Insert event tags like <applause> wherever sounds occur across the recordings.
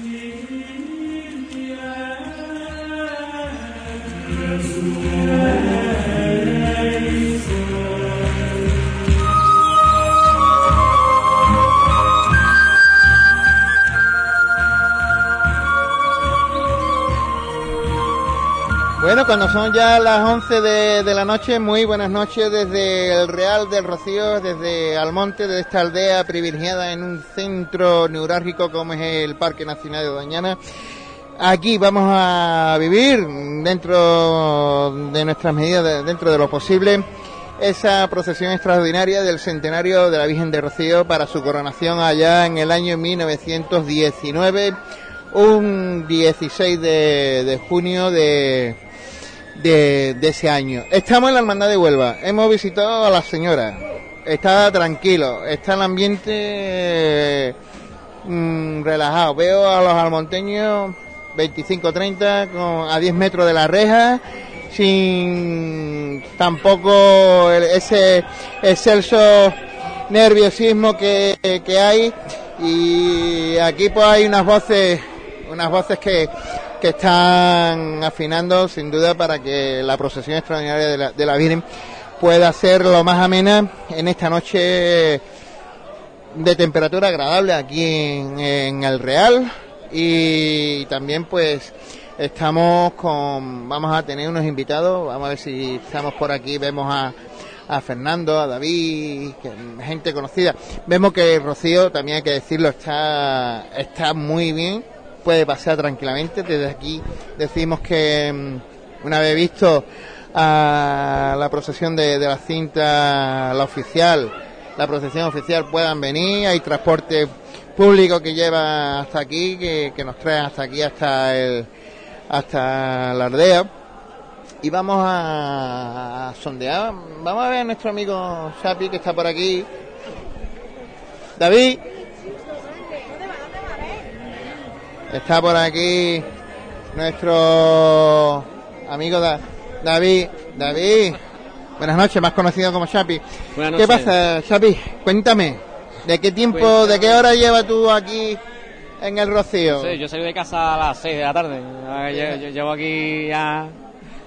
me. Bueno, cuando son ya las 11 de, la noche, muy buenas noches desde el Real del Rocío, desde Almonte, de esta aldea privilegiada en un centro neurálgico como es el Parque Nacional de Doñana. Aquí vamos a vivir dentro de nuestras medidas, dentro de lo posible, esa procesión extraordinaria del centenario de la Virgen de Rocío para su coronación allá en el año 1919, un 16 de junio de, de, ese año. Estamos en la Hermandad de Huelva, hemos visitado a la señora, está tranquilo, está el ambiente mm, relajado. Veo a los almonteños 25-30 a 10 metros de la reja, sin tampoco ese excelso nerviosismo que, que hay. Y aquí pues hay unas voces, unas voces que, que están afinando sin duda para que la procesión extraordinaria de la, de la Virgen pueda ser lo más amena en esta noche de temperatura agradable aquí en, el Real. Y también pues estamos con vamos a tener unos invitados. Vamos a ver si estamos por aquí. Vemos a, a Fernando a David gente conocida. Vemos que Rocío también hay que decirlo está está muy bien puede pasear tranquilamente. Desde aquí decimos que mm, una vez visto a la procesión de, la cinta, la oficial, la procesión oficial puedan venir, hay transporte público que lleva hasta aquí, que, nos trae hasta aquí, hasta el, hasta la aldea. Y vamos a, sondear, vamos a ver a nuestro amigo Chapi que está por aquí. David, Está por aquí nuestro amigo David. David, buenas noches, más conocido como Chapi. ¿Qué pasa, Chapi? Cuéntame, ¿de qué tiempo, pues, de qué hora lleva tú aquí en el Rocío? Sí, yo salí de casa a las 6 de la tarde. Yo, llevo aquí ya...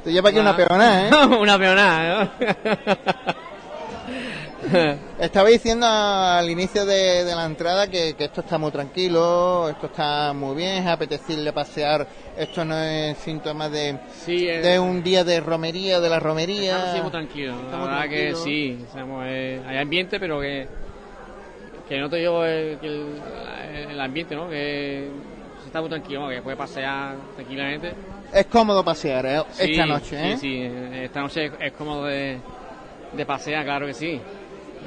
Tú llevas aquí una, peonada, ¿eh? <laughs> una peonada, ¿no? <laughs> <laughs> Estaba diciendo al inicio de, la entrada que, esto está muy tranquilo, esto está muy bien, es apetecible pasear, esto no es síntoma de, eh, de un día de romería, de la romería. Estamos muy tranquilos, la verdad que sí, eh, hay ambiente, pero que, que no te digo el, el, ambiente, ¿no? Que se está muy tranquilo, que puede pasear tranquilamente. Es cómodo pasear ¿eh? esta noche, ¿eh? Sí, sí, esta noche es cómodo de, de pasear, claro que sí.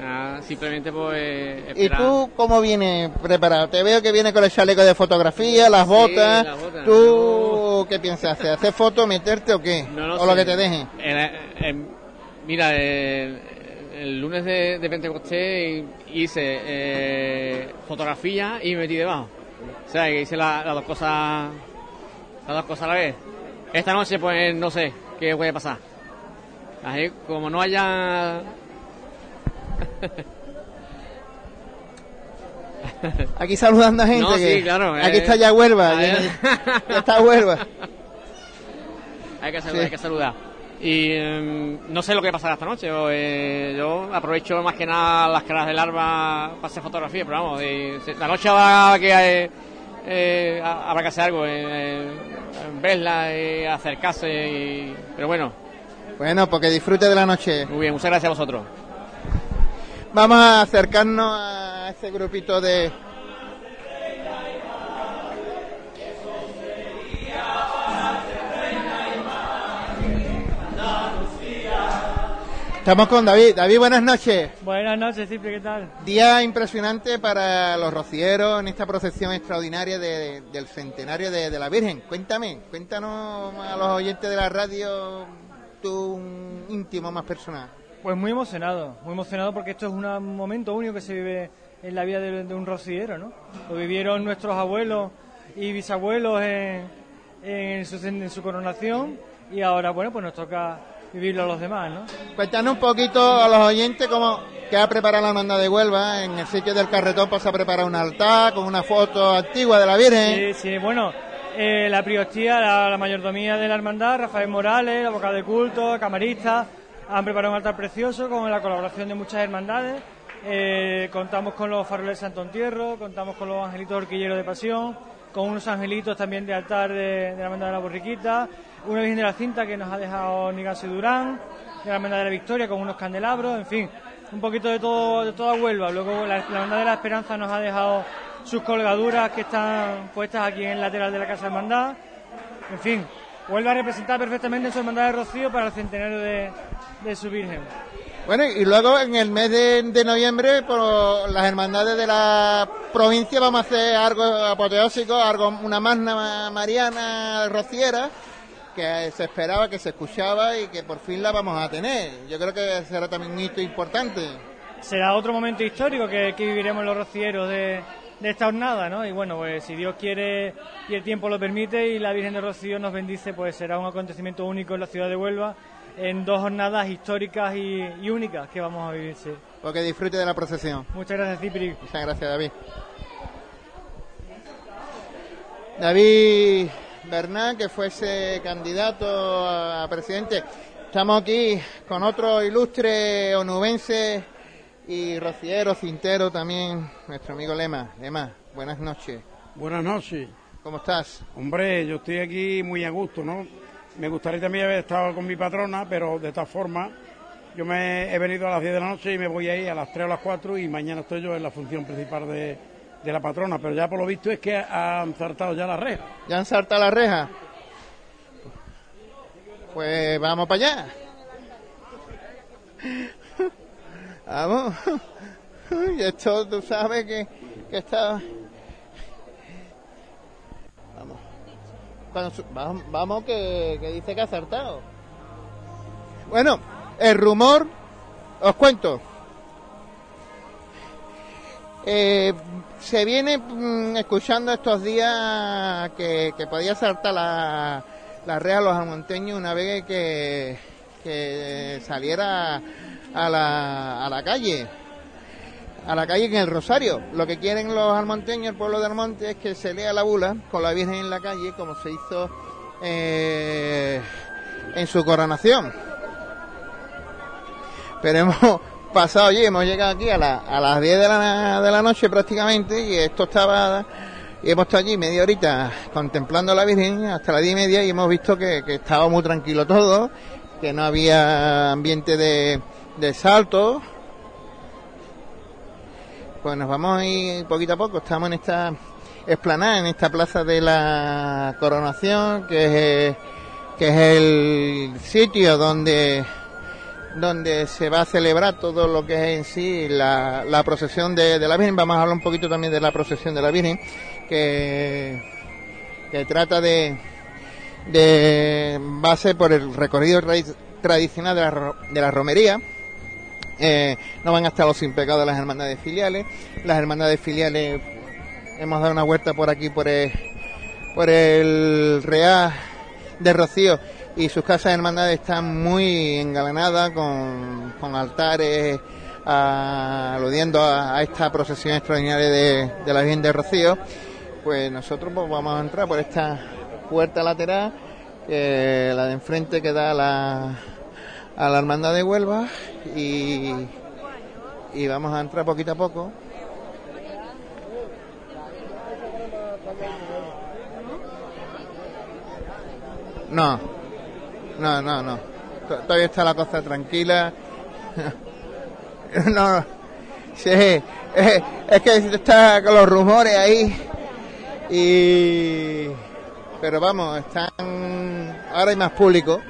Ah, simplemente pues ¿Y tú cómo vienes preparado? Te veo que viene con el chaleco de fotografía, las botas. ¿Tú qué piensas hacer? ¿Hacer fotos, meterte o qué? ¿O lo que te dejen? mira, el, lunes de, de Pentecostés hice eh, fotografía y me metí debajo. O sea, que hice las dos cosas las dos cosas a la vez. Esta noche pues no sé qué puede pasar. Así como no haya Aquí saludando a gente. sí, claro. Aquí está ya Huelva. ya, está Huelva. Hay que saludar, hay que saludar. Y em, no sé lo que pasará esta noche. Eh, yo aprovecho más que nada las caras del arma para hacer fotografía, pero vamos, la noche va que eh, habrá que hacer algo, eh, verla, y acercarse, pero bueno. Bueno, porque disfrute de la noche. Muy bien, muchas gracias a vosotros. Vamos a acercarnos a ese grupito de... Estamos con David. David, buenas noches. Buenas noches, Cipri, ¿qué tal? Día impresionante para los rocieros en esta procesión extraordinaria del centenario de, la Virgen. Cuéntame, cuéntanos a los oyentes de la radio tu íntimo más personal. Pues muy emocionado, muy emocionado porque esto es un momento único que se vive en la vida de, un rociero, ¿no? Lo vivieron nuestros abuelos y bisabuelos en, su, coronación y ahora, bueno, pues nos toca vivirlo a los demás, ¿no? Cuéntanos un poquito a los oyentes cómo que ha preparado la hermandad de Huelva en el sitio del carretón pues ha preparado un altar con una foto antigua de la Virgen. Sí, sí, bueno, eh, la priostía, la, mayordomía de la hermandad, Rafael Morales, la boca de culto, camaristas, han preparado un altar precioso con la colaboración de muchas hermandades. Eh, contamos con los faroles Santo Entierro, contamos con los angelitos horquilleros de pasión, con unos angelitos también de altar de, la hermandad de la borriquita, una Virgen de la Cinta que nos ha dejado Nigasio Durán, de la hermandad de la Victoria con unos candelabros, en fin, un poquito de todo de toda Huelva. Luego la, la hermandad de la Esperanza nos ha dejado sus colgaduras que están puestas aquí en el lateral de la Casa Hermandad. En fin, vuelve a representar perfectamente su Hermandad de Rocío para el centenario de, su Virgen. Bueno, y luego en el mes de, noviembre, por las hermandades de la provincia, vamos a hacer algo apoteósico, algo, una magna mariana rociera, que se esperaba, que se escuchaba y que por fin la vamos a tener. Yo creo que será también un hito importante. Será otro momento histórico que, que viviremos los rocieros de, de esta jornada, ¿no? Y bueno, pues si Dios quiere y el tiempo lo permite y la Virgen de Rocío nos bendice, pues será un acontecimiento único en la ciudad de Huelva en dos jornadas históricas y, únicas que vamos a vivir. Sí. Porque disfrute de la procesión. Muchas gracias, Cipri. Muchas gracias, David. David Bernán, que fuese candidato a presidente. Estamos aquí con otro ilustre onubense y Rociero Cintero también, nuestro amigo Lema. Lema, buenas noches. Buenas noches. ¿Cómo estás? Hombre, yo estoy aquí muy a gusto, ¿no? Me gustaría también haber estado con mi patrona, pero de esta forma, yo me he venido a las 10 de la noche y me voy ahí a las 3 o las 4 y mañana estoy yo en la función principal de, de la patrona, pero ya por lo visto es que han saltado ya la reja. ¿Ya han saltado la reja? Pues vamos para allá. <laughs> Vamos. <laughs> Y esto tú sabes que está. Vamos. que, dice que ha acertado. Bueno, el rumor, os cuento. Eh, se viene mm, escuchando estos días que, podía saltar la, la rea los almonteños una vez que, que saliera a la, a la calle, a la calle en el Rosario. Lo que quieren los almonteños, el pueblo de Almonte, es que se lea la bula con la Virgen en la calle, como se hizo eh, en su coronación. Pero <laughs> hemos pasado allí, hemos llegado aquí a, la, a las 10 de la, de la noche prácticamente, y esto estaba y hemos estado allí media horita contemplando a la Virgen hasta las diez y media y hemos visto que, que estaba muy tranquilo todo, que no había ambiente de, de salto. Pues nos vamos a ir poquito a poco. Estamos en esta esplanada, en esta plaza de la coronación, que es, el sitio donde donde se va a celebrar todo lo que es en sí la, la procesión de, la Virgen. Vamos a hablar un poquito también de la procesión de la Virgen, que, que trata de, de base por el recorrido tradicional de la, de la romería eh, no van hasta los impecados de las hermandades filiales. Las hermandades filiales hemos dado una vuelta por aquí por el, por el Real de Rocío y sus casas de hermandades están muy engalanadas con, altares aludiendo a, esta procesión extraordinaria de, la Virgen de Rocío. Pues nosotros pues, vamos a entrar por esta puerta lateral, la de enfrente que da la, a la hermandad de Huelva y, y vamos a entrar poquito a poco. No, no, no, no. Todavía está la cosa tranquila. <laughs> no, sí, es, es que está con los rumores ahí. Y, pero vamos, están, ahora hay más público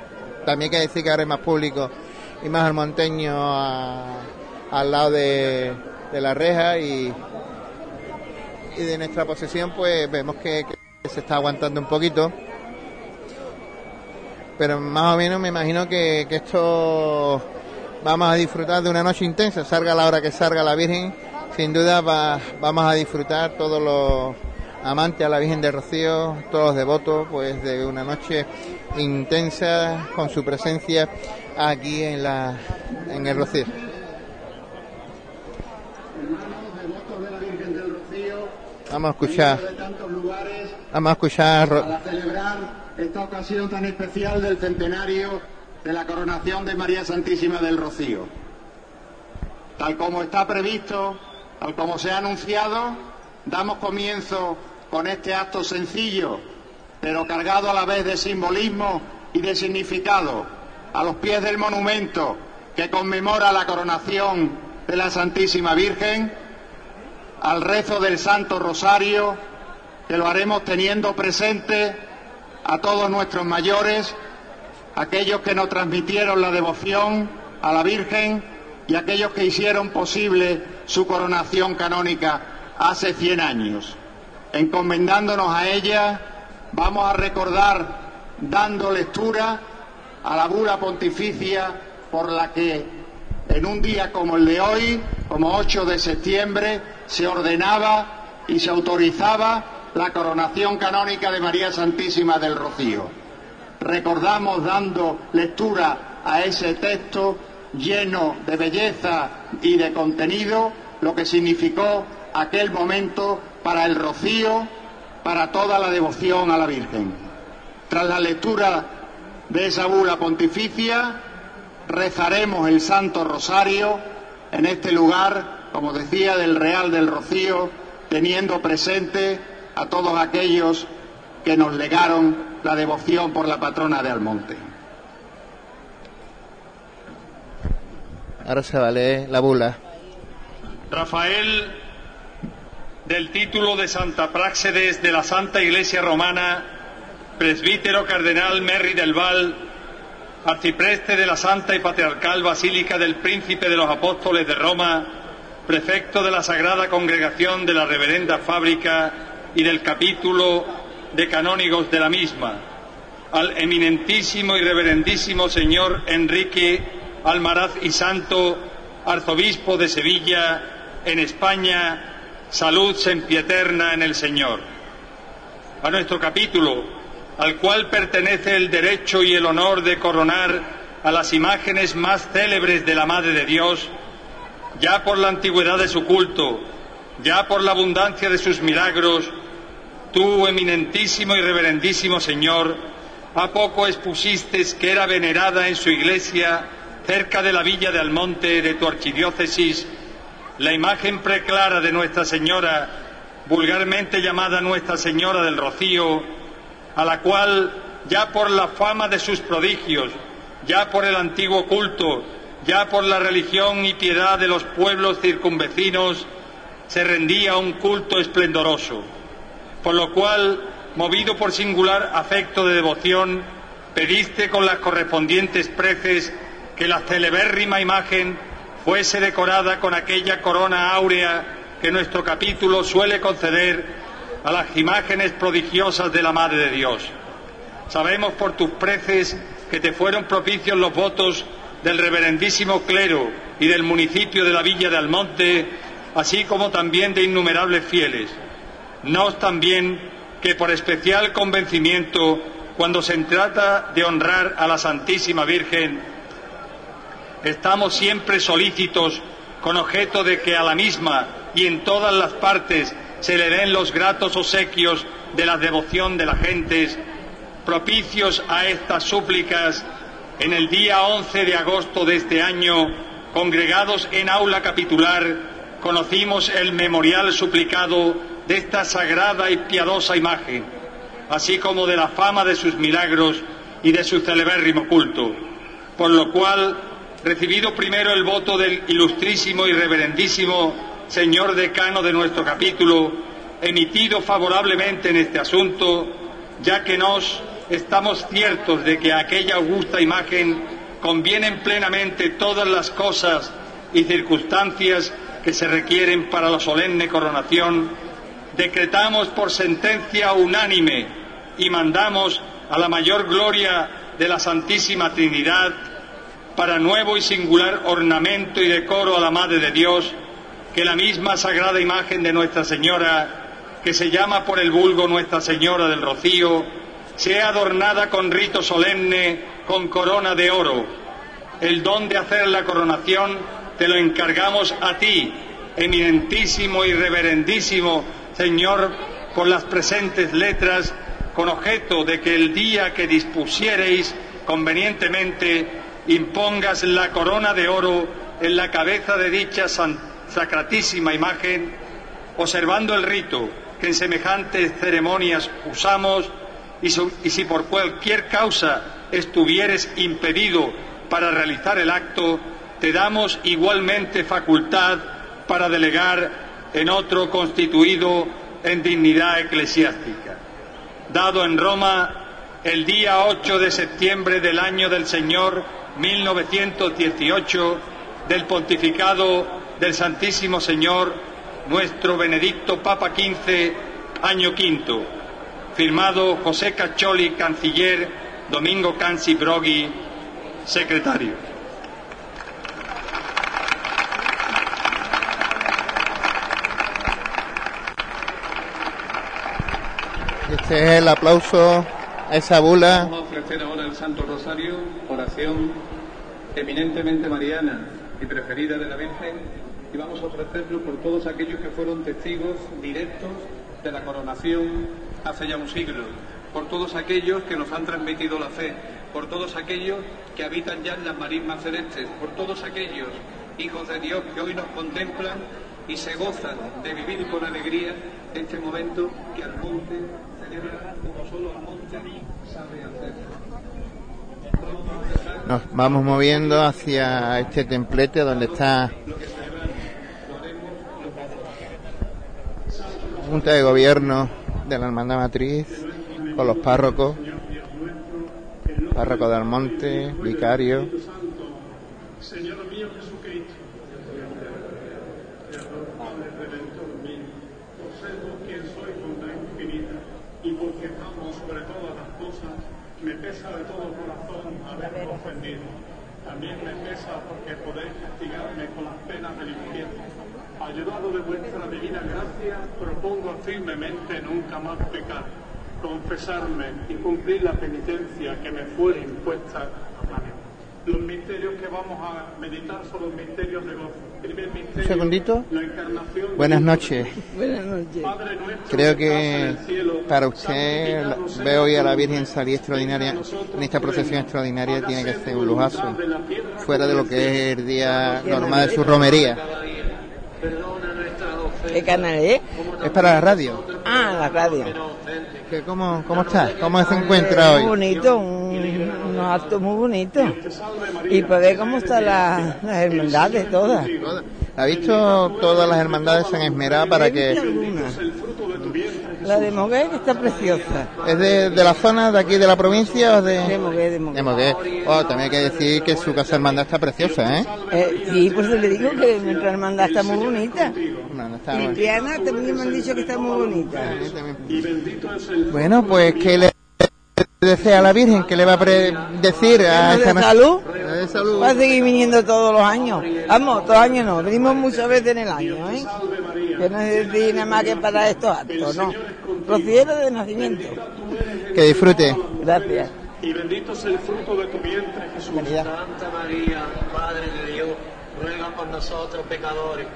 también hay que decir que ahora hay más público y más almonteño al lado de, la reja y, y de nuestra posesión pues vemos que, se está aguantando un poquito. Pero más o menos me imagino que, esto vamos a disfrutar de una noche intensa, salga la hora que salga la Virgen, sin duda vamos a disfrutar todos los amantes a la Virgen de Rocío, todos los devotos, pues de una noche intensa con su presencia aquí en la en el Rocío. Vamos a escuchar. Vamos a escuchar. Para celebrar esta ocasión tan especial del centenario de la coronación de María Santísima del Rocío. Tal como está previsto, tal como se ha anunciado, damos comienzo con este acto sencillo, pero cargado a la vez de simbolismo y de significado, a los pies del monumento que conmemora la coronación de la Santísima Virgen, al rezo del Santo Rosario, que lo haremos teniendo presente a todos nuestros mayores, aquellos que nos transmitieron la devoción a la Virgen y aquellos que hicieron posible su coronación canónica hace 100 años. Encomendándonos a ella, vamos a recordar, dando lectura a la bula pontificia por la que en un día como el de hoy, como 8 de septiembre, se ordenaba y se autorizaba la coronación canónica de María Santísima del Rocío. Recordamos dando lectura a ese texto lleno de belleza y de contenido lo que significó aquel momento para el Rocío, para toda la devoción a la Virgen. Tras la lectura de esa bula pontificia, rezaremos el Santo Rosario en este lugar, como decía, del Real del Rocío, teniendo presente a todos aquellos que nos legaron la devoción por la patrona de Almonte. Ahora se va a leer la bula. Rafael, del título de Santa Práxedes de la Santa Iglesia Romana, presbítero cardenal Merry del Val, arcipreste de la Santa y Patriarcal Basílica del Príncipe de los Apóstoles de Roma, prefecto de la Sagrada Congregación de la Reverenda Fábrica y del capítulo de canónigos de la misma, al eminentísimo y reverendísimo señor Enrique Almaraz y Santo, arzobispo de Sevilla, en España, salud sempieterna en el Señor. A nuestro capítulo, al cual pertenece el derecho y el honor de coronar a las imágenes más célebres de la Madre de Dios, ya por la antigüedad de su culto, ya por la abundancia de sus milagros, tú, eminentísimo y reverendísimo Señor, a poco expusiste que era venerada en su iglesia, cerca de la villa de Almonte de tu archidiócesis, la imagen preclara de Nuestra Señora, vulgarmente llamada Nuestra Señora del Rocío, a la cual, ya por la fama de sus prodigios, ya por el antiguo culto, ya por la religión y piedad de los pueblos circunvecinos, se rendía un culto esplendoroso. Por lo cual, movido por singular afecto de devoción, pediste con las correspondientes preces que la celebérrima imagen fuese decorada con aquella corona áurea que nuestro capítulo suele conceder a las imágenes prodigiosas de la Madre de Dios. Sabemos por tus preces que te fueron propicios los votos del reverendísimo clero y del municipio de la Villa de Almonte, así como también de innumerables fieles. Nos también que por especial convencimiento, cuando se trata de honrar a la Santísima Virgen, estamos siempre solícitos con objeto de que a la misma y en todas las partes se le den los gratos obsequios de la devoción de las gentes, propicios a estas súplicas, en el día 11 de agosto de este año, congregados en aula capitular, conocimos el memorial suplicado de esta sagrada y piadosa imagen, así como de la fama de sus milagros y de su celebérrimo culto, por lo cual, recibido primero el voto del ilustrísimo y reverendísimo señor decano de nuestro capítulo, emitido favorablemente en este asunto, ya que nos estamos ciertos de que a aquella augusta imagen convienen plenamente todas las cosas y circunstancias que se requieren para la solemne coronación, decretamos por sentencia unánime y mandamos a la mayor gloria de la Santísima Trinidad, para nuevo y singular ornamento y decoro a la Madre de Dios, que la misma sagrada imagen de Nuestra Señora, que se llama por el vulgo Nuestra Señora del Rocío, sea adornada con rito solemne, con corona de oro, el don de hacer la coronación te lo encargamos a ti, eminentísimo y reverendísimo Señor, por las presentes letras, con objeto de que el día que dispusiereis convenientemente impongas la corona de oro en la cabeza de dicha sacratísima imagen, observando el rito que en semejantes ceremonias usamos, y, si por cualquier causa estuvieres impedido para realizar el acto, te damos igualmente facultad para delegar en otro constituido en dignidad eclesiástica. Dado en Roma el día 8 de septiembre del año del Señor 1918 del pontificado del Santísimo Señor nuestro Benedicto Papa XV, año quinto. Firmado José Cacholi, canciller, Domingo Canci Broghi, secretario. Este es el aplauso esa bula. Vamos a ofrecer ahora el Santo Rosario, oración eminentemente mariana y preferida de la Virgen, y vamos a ofrecerlo por todos aquellos que fueron testigos directos de la coronación hace ya un siglo, por todos aquellos que nos han transmitido la fe, por todos aquellos que habitan ya en las marismas celestes, por todos aquellos hijos de Dios que hoy nos contemplan y se gozan de vivir con alegría este momento que al monte Nos vamos moviendo hacia este templete donde está Junta de Gobierno de la Hermandad Matriz con los párrocos, párroco de Almonte, vicario mío Jesucristo, Padre Redentor mío, observo quién soy con la infinita y porque amo sobre todas las cosas, me pesa de todo corazón haber ofendido. También me pesa porque podéis castigarme con las penas del infierno. Ayudado de vuestra divina gracia, propongo firmemente nunca más pecar, confesarme y cumplir la penitencia que me fuera impuesta. Los misterios que vamos a meditar son los misterios de gozo. Primer misterio, Un segundito. la encarnación Buenas noches. Buenas noches. Padre nuestro Creo que cielo, para usted veo hoy a la Virgen salir extraordinaria en esta procesión extraordinaria tiene que ser un lujazo fuera de lo que es el día normal de su romería ¿Qué canal es? es para la radio Ah, la radio. ¿Qué, cómo, ¿Cómo está? ¿Cómo se encuentra Muy hoy? bonito, un, unos actos muy bonitos. Y para ver cómo están las, las hermandades todas. ¿Ha visto todas las hermandades se han esmerado para que. La de Moguer que está preciosa. es de, de la zona de aquí de la provincia o de De Moguer, de Moguer. de Moguer? Oh, también hay que decir que su casa hermandad está preciosa, ¿eh? Eh, sí, pues le digo que nuestra hermandad está muy bonita. No, está también me han dicho que está muy bonita. Bueno, pues ¿qué le desea a la Virgen? ¿Qué le va a pre- decir a ¿De esta salud? De salud. Va a seguir viniendo todos los años. Vamos, todos los años no, venimos muchas veces en el año, ¿eh? Que no es decir nada más que para estos actos, no. Rociero de nacimiento. Que disfrute. Gracias. Y bendito es el fruto de tu vientre, Jesús. Santa María, Madre de Dios, ruega por nosotros pecadores,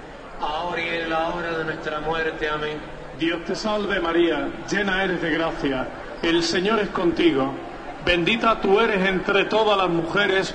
ahora y en la hora de nuestra muerte. Amén. Dios te salve María, llena eres de gracia, el Señor es contigo. Bendita tú eres entre todas las mujeres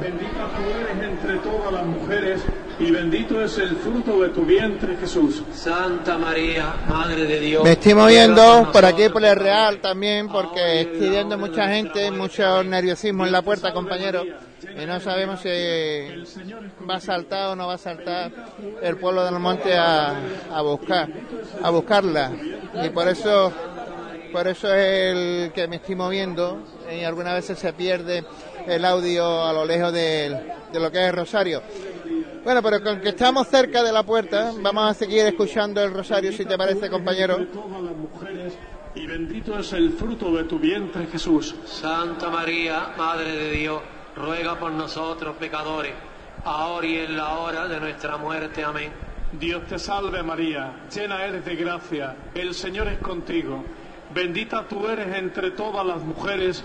Bendita tú eres entre todas las mujeres y bendito es el fruto de tu vientre, Jesús. Santa María, Madre de Dios. Me estoy moviendo por aquí por el Real también porque estoy viendo mucha gente, mucho nerviosismo en la puerta, compañero. Y no sabemos si va a saltar o no va a saltar el pueblo del monte a, a buscar, a buscarla. Y por eso, por eso es el que me estoy moviendo. Y algunas veces se pierde el audio a lo lejos de, de lo que es Rosario. Bueno, pero con que estamos cerca de la puerta, vamos a seguir escuchando el Rosario, si te parece, compañero. Entre todas las mujeres y bendito es el fruto de tu vientre, Jesús. Santa María, Madre de Dios, ruega por nosotros pecadores, ahora y en la hora de nuestra muerte. Amén. Dios te salve María, llena eres de gracia, el Señor es contigo. Bendita tú eres entre todas las mujeres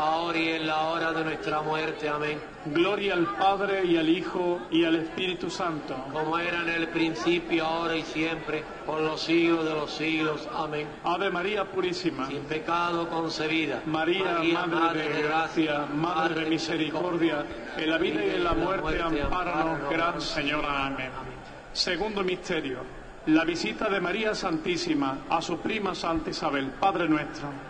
ahora y en la hora de nuestra muerte. Amén. Gloria al Padre y al Hijo y al Espíritu Santo. Como era en el principio, ahora y siempre, por los siglos de los siglos. Amén. Ave María Purísima. Sin pecado concebida. María, Madre, de gracia, Madre de misericordia, en la vida y en la muerte, ampáranos, Gran Señora. Amén. Segundo misterio. La visita de María Santísima a su prima Santa Isabel. Padre nuestro.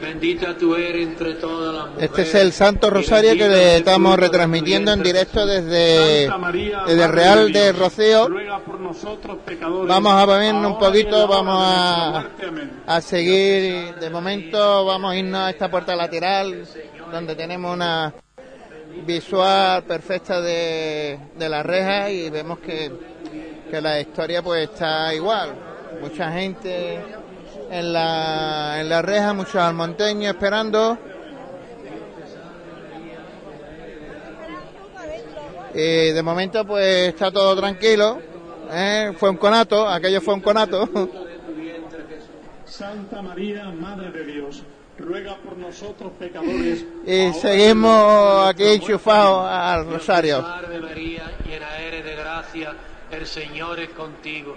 Bendita tú eres entre todas las mujeres. Este es el Santo Rosario que le estamos retransmitiendo en directo desde, desde Real de Rocío. Vamos a ver un poquito, vamos a, a seguir. De momento vamos a irnos a esta puerta lateral donde tenemos una visual perfecta de, de la reja y vemos que, que la historia pues está igual. Mucha gente en la, en la reja, muchos almonteños esperando. Y de momento pues está todo tranquilo. ¿eh? Fue un conato, aquello fue un conato. Santa María, Madre de Dios, ruega por nosotros pecadores. Y seguimos aquí enchufados al rosario. Salve María, llena eres de gracia, el Señor es contigo.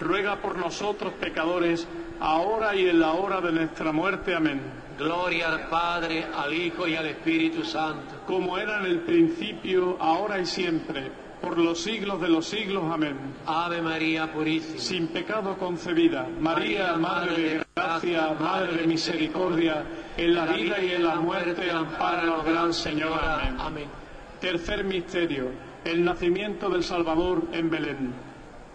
ruega por nosotros pecadores, ahora y en la hora de nuestra muerte. Amén. Gloria al Padre, al Hijo y al Espíritu Santo. Como era en el principio, ahora y siempre, por los siglos de los siglos. Amén. Ave María Purísima. Sin pecado concebida, María, Madre de Gracia, Madre de Misericordia, en la vida y en la muerte, amparanos, Gran Señora. Amén. Amén. Tercer misterio, el nacimiento del Salvador en Belén.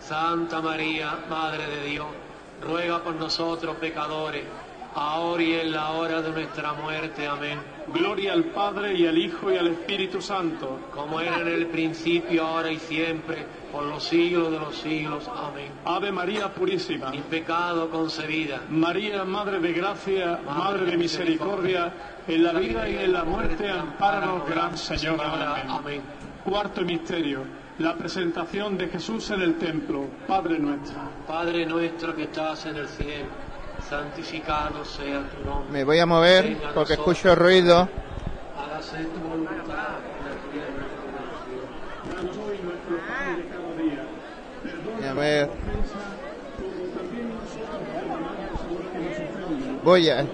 Santa María, Madre de Dios, ruega por nosotros pecadores, ahora y en la hora de nuestra muerte. Amén. Gloria al Padre y al Hijo y al Espíritu Santo. Como era en el principio, ahora y siempre, por los siglos de los siglos. Amén. Ave María Purísima. Sin pecado concebida. María, Madre de Gracia, Madre de Misericordia, en la vida y en la muerte, amparanos, Gran Señora. Amén. Cuarto misterio. La presentación de Jesús en el templo. Padre nuestro. Padre nuestro que estás en el cielo, santificado sea tu nombre. Me voy a mover porque escucho ruido. Hágase tu voluntad en la tierra como en el cielo. Danos hoy nuestro pan de cada día. Perdona A ver. perdonamos a los que nos ofenden. bulla,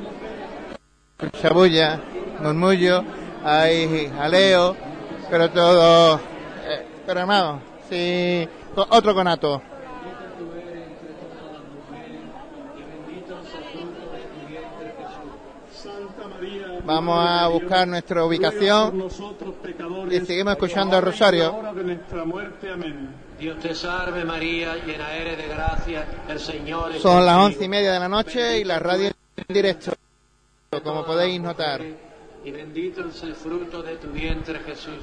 escucha bulla, murmullo, hay jaleo, pero todo eh, programado. Sí, otro conato. Vamos a buscar nuestra ubicación y seguimos escuchando en rosario. Dios te salve María, llena eres de gracia, el Señor es Son las once y media de la noche y la radio en directo, como podéis notar. y bendito es el fruto de tu vientre Jesús.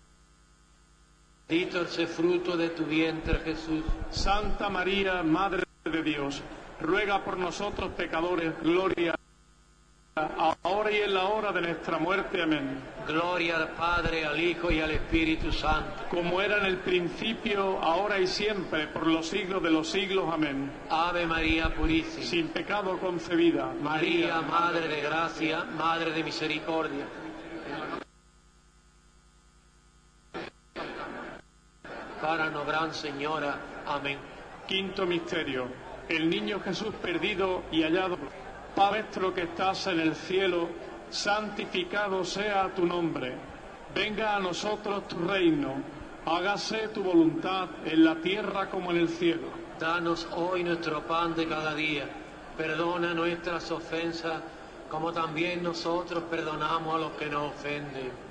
bendito es el fruto de tu vientre Jesús. Santa María, Madre de Dios, ruega por nosotros pecadores, gloria ahora y en la hora de nuestra muerte. Amén. Gloria al Padre, al Hijo y al Espíritu Santo. Como era en el principio, ahora y siempre, por los siglos de los siglos. Amén. Ave María Purísima. Sin pecado concebida. María, Madre de Gracia, Madre de Misericordia. Para no gran Señora. Amén. Quinto misterio. El niño Jesús perdido y hallado. Padre nuestro que estás en el cielo, santificado sea tu nombre. Venga a nosotros tu reino. Hágase tu voluntad en la tierra como en el cielo. Danos hoy nuestro pan de cada día. Perdona nuestras ofensas, como también nosotros perdonamos a los que nos ofenden.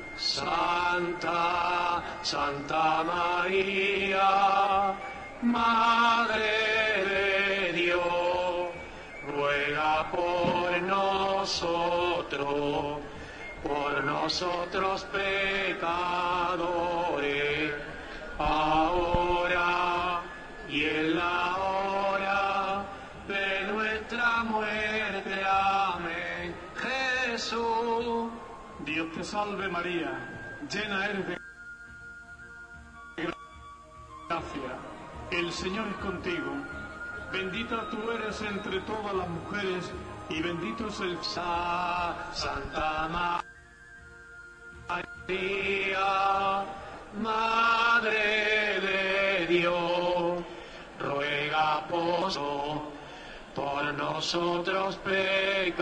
Santa, Santa María, Madre de Dios, ruega por nosotros, por nosotros pecadores, ahora salve María, llena eres de gracia. El Señor es contigo. Bendita tú eres entre todas las mujeres y bendito es el Santa María, Madre de Dios, ruega por nosotros pecadores,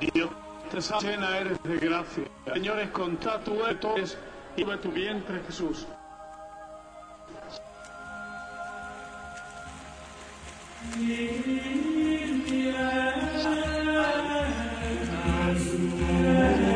Dios te salve, llena eres de gracia. Señor es contra tú eres y de tu vientre Jesús. Thank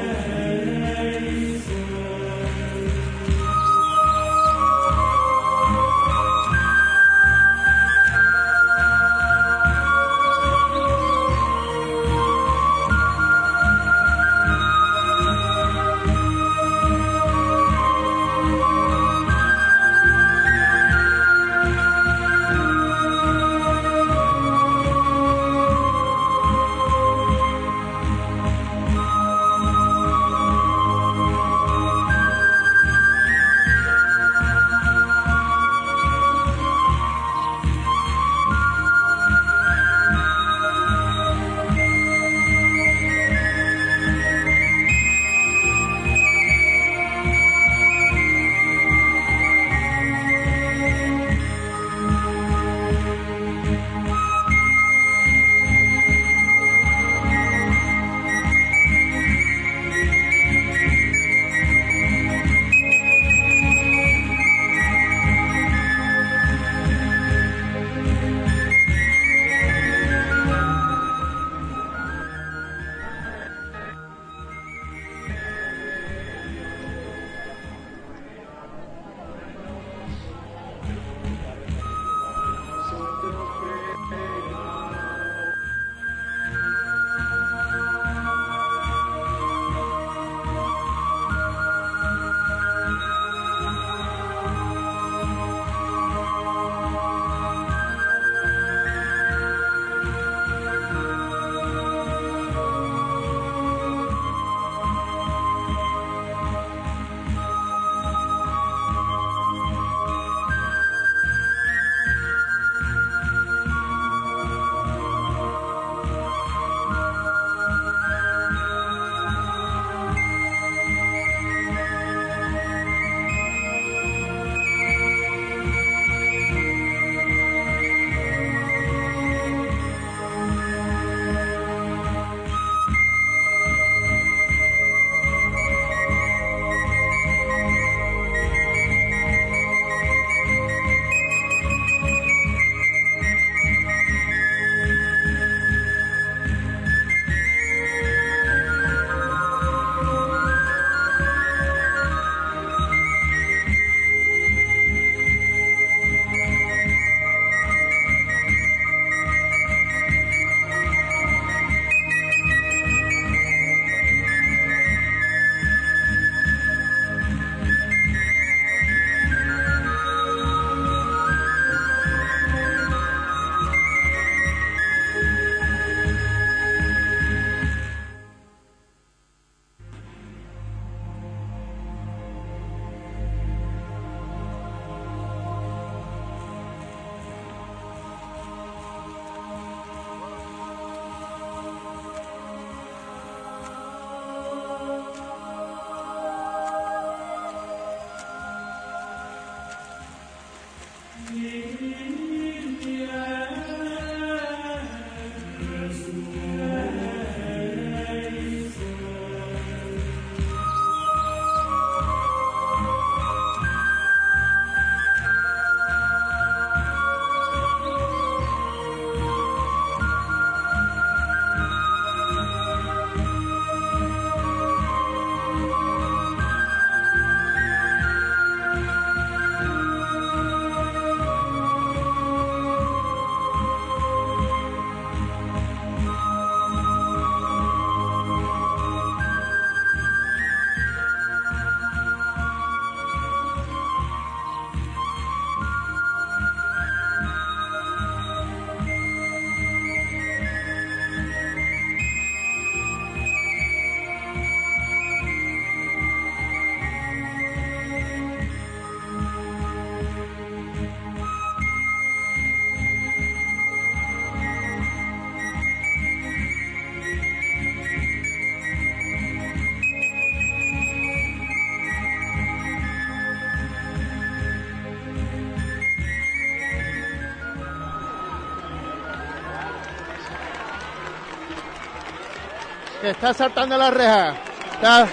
que está saltando la reja. Está...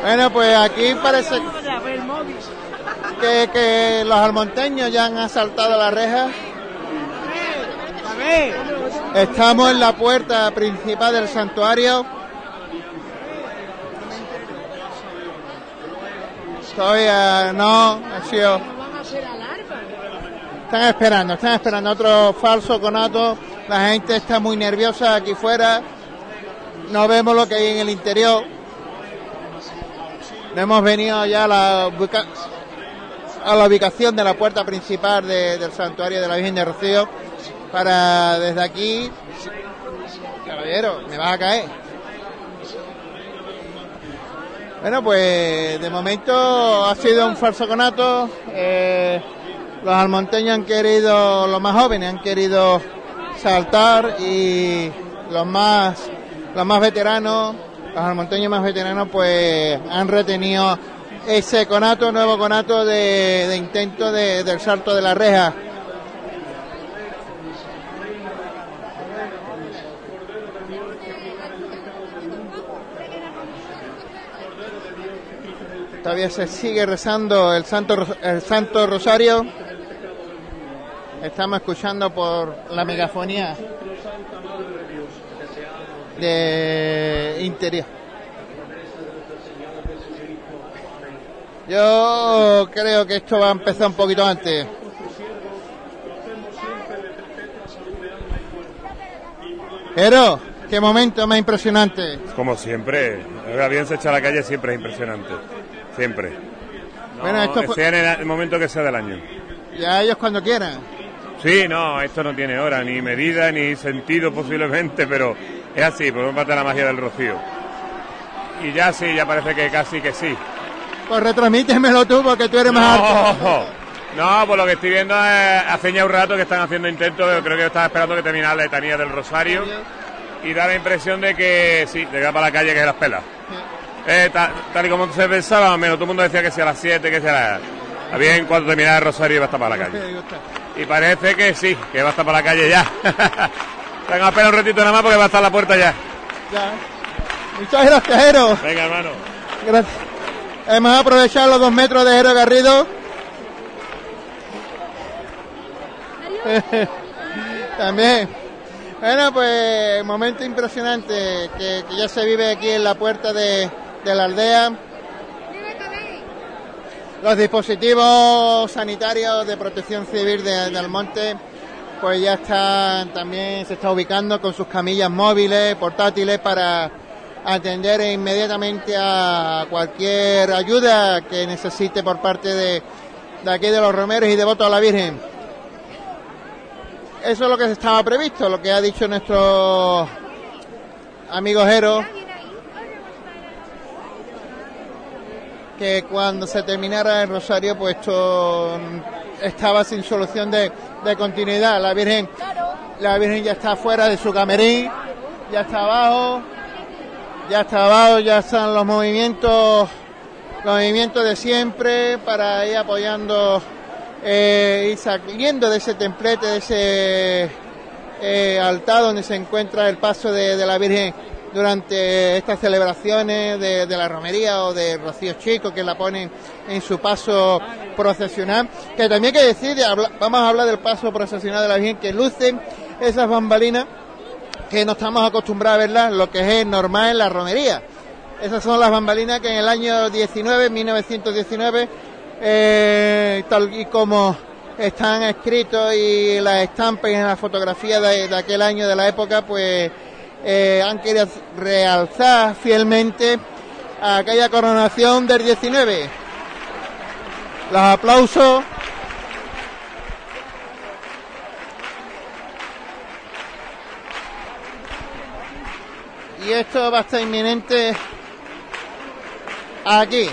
Bueno, pues aquí parece que, que los almonteños ya han asaltado la reja. Estamos en la puerta principal del santuario. Todavía no, ha sido. Están esperando, están esperando otro falso conato. La gente está muy nerviosa aquí fuera. No vemos lo que hay en el interior. Hemos venido ya a la, a la ubicación de la puerta principal de- del santuario de la Virgen de Rocío para desde aquí. Caballero, me vas a caer. Bueno, pues de momento ha sido un falso conato. Eh, los almonteños han querido, los más jóvenes han querido saltar y los más, los más veteranos, los almonteños más veteranos, pues han retenido ese conato, nuevo conato de, de intento de- del salto de la reja. Todavía se sigue rezando el Santo, el Santo Rosario. Estamos escuchando por la megafonía de interior. Yo creo que esto va a empezar un poquito antes. Pero, qué momento más impresionante. Como siempre, el bien se echa a la calle siempre es impresionante. Siempre. Bueno, esto fue- sea en el momento que sea del año. Ya ellos cuando quieran. Sí, no, esto no tiene hora, ni medida, ni sentido posiblemente, pero es así, por parte de la magia del rocío. Y ya sí, ya parece que casi que sí. Pues retransmítemelo tú porque tú eres más alto. No, por lo que estoy viendo es, hace ya un rato que están haciendo intentos, creo que están esperando que termine la letanía del Rosario y da la impresión de que sí, de que va para la calle que se las pela. Eh, ta- tal y como se pensaba, menos, todo el mundo decía que sea a las 7, que sea a las... Bien, cuando terminara el Rosario iba a estar para la calle. Y parece que sí, que va a estar para la calle ya. <laughs> Venga, espera un ratito nada más porque va a estar la puerta ya. Ya. Muchas gracias, Jero. Venga, hermano. Gracias. Hemos aprovechado los dos metros de Jero Garrido. <laughs> También. Bueno, pues momento impresionante que, que ya se vive aquí en la puerta de, de la aldea. Los dispositivos sanitarios de protección civil de, de Almonte, pues ya están también, se está ubicando con sus camillas móviles, portátiles para atender inmediatamente a cualquier ayuda que necesite por parte de, de aquí de los romeros y devotos a la Virgen. Eso es lo que estaba previsto, lo que ha dicho nuestro amigo Jero, que cuando se terminara el rosario, pues esto estaba sin solución de, de continuidad. La Virgen, la Virgen ya está fuera de su camerín, ya está abajo, ya está abajo, ya están los movimientos los movimientos de siempre para ir apoyando eh, y saliendo de ese templete, de ese eh, altar donde se encuentra el paso de, de la Virgen durante estas celebraciones de, de, la romería o de Rocío Chico que la ponen en su paso procesional. Que también hay que decir, vamos a hablar del paso procesional de la Virgen, que lucen esas bambalinas que no estamos acostumbrados a verlas, lo que es normal en la romería. Esas son las bambalinas que en el año 19, 1919, eh, tal y como están escritos y las estampas y en la fotografía de, de aquel año de la época, pues eh, han querido realzar fielmente aquella coronación del 19. Los aplausos. Y esto va a estar inminente aquí.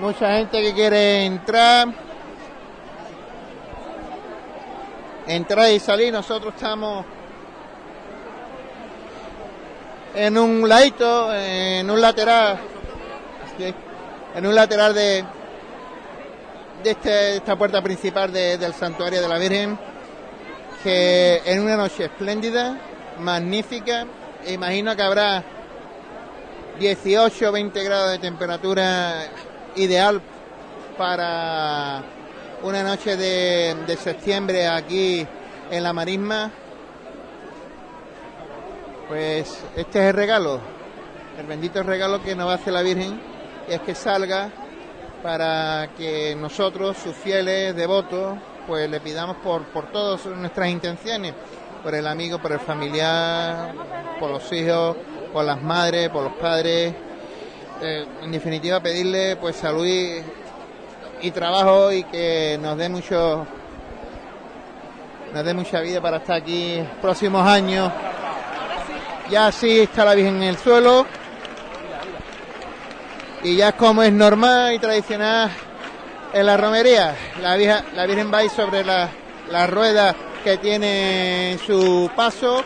Mucha gente que quiere entrar, entrar y salir. Nosotros estamos en un ladito, en un lateral, en un lateral de, de este, esta puerta principal de, del santuario de la Virgen, que en una noche espléndida, magnífica, imagino que habrá 18 o 20 grados de temperatura ideal para una noche de, septiembre aquí en la Marisma. Pues este es el regalo, el bendito regalo que nos hace la Virgen, y es que salga para que nosotros, sus fieles devotos, pues le pidamos por, por todas nuestras intenciones, por el amigo, por el familiar, por los hijos, por las madres, por los padres, eh, en definitiva pedirle pues salud y, trabajo y que nos dé mucho nos dé mucha vida para estar aquí próximos años. Ya así está la Virgen en el suelo. Y ya como es normal y tradicional en la romería. La, vieja, la Virgen va ahí sobre la, la rueda que tiene en su paso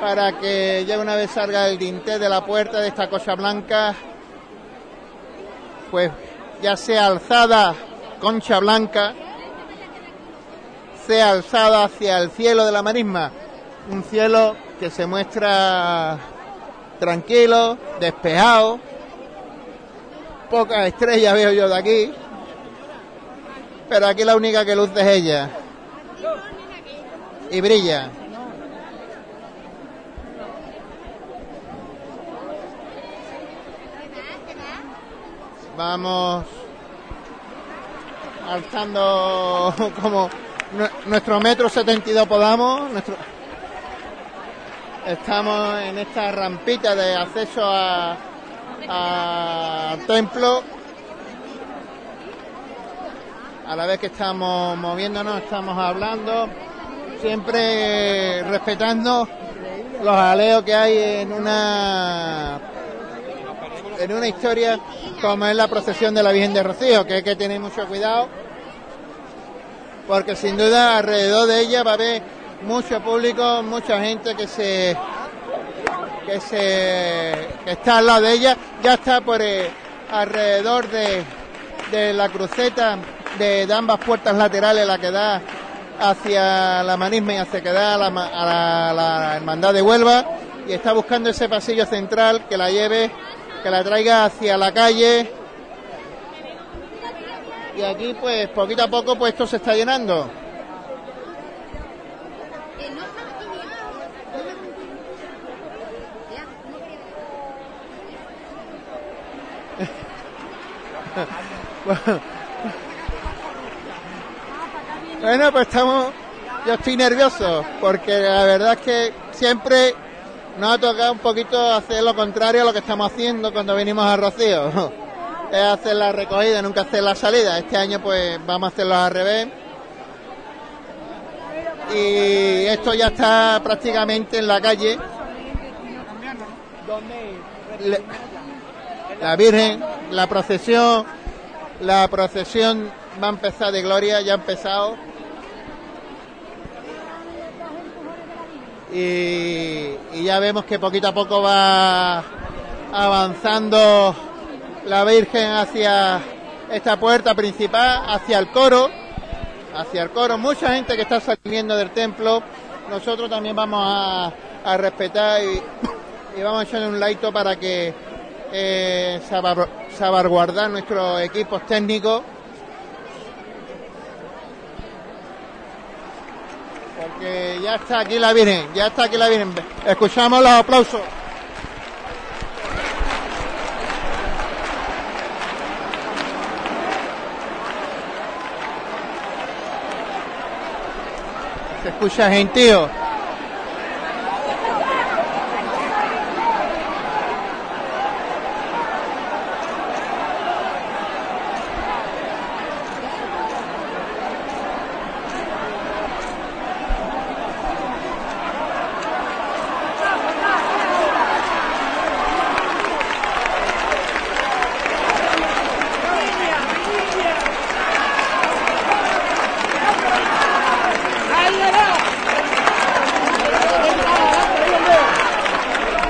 para que ya una vez salga el dintel de la puerta de esta cosa blanca pues ya sea alzada concha blanca, sea alzada hacia el cielo de la marisma, un cielo que se muestra tranquilo, despejado, pocas estrellas veo yo de aquí, pero aquí la única que luce es ella. Y brilla. Vamos alzando como nuestro metro 72 podamos. Estamos en esta rampita de acceso a templo. A la vez que estamos moviéndonos, estamos hablando, siempre respetando los aleos que hay en una en una historia como es la procesión de la Virgen de Rocío, que hay que tener mucho cuidado, porque sin duda alrededor de ella va a haber mucho público, mucha gente que se que se está al lado de ella, ya está por eh, alrededor de, de la cruceta de, ambas puertas laterales, la que da hacia la manisma y hacia que da a la, a la hermandad de Huelva, y está buscando ese pasillo central que la lleve que la traiga hacia la calle. Y aquí pues poquito a poco pues esto se está llenando. <laughs> bueno, pues estamos, yo estoy nervioso porque la verdad es que siempre nos ha tocado un poquito hacer lo contrario a lo que estamos haciendo cuando venimos a Rocío. <laughs> es hacer la recogida, nunca hacer la salida. Este año pues vamos a hacerlo al revés. Y esto ya está prácticamente en la calle. la Virgen, la procesión, la procesión va a empezar de gloria, ya ha empezado. Y, ya vemos que poquito a poco va avanzando la Virgen hacia esta puerta principal, hacia el coro, hacia el coro. Mucha gente que está saliendo del templo. Nosotros también vamos a, respetar y, vamos a echarle un laito para que eh, salvaguardar nuestros equipos técnicos. Porque ya está aquí la Virgen, ya está aquí la Virgen. Escuchamos los aplausos. Se escucha gentío.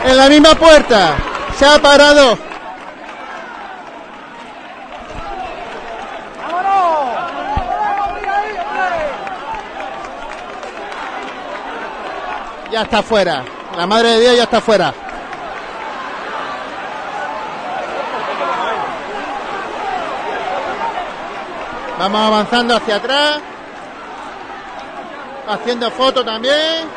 En la misma puerta se ha parado. Ya está fuera. La madre de Dios ya está fuera. Vamos avanzando hacia atrás. Haciendo fotos también.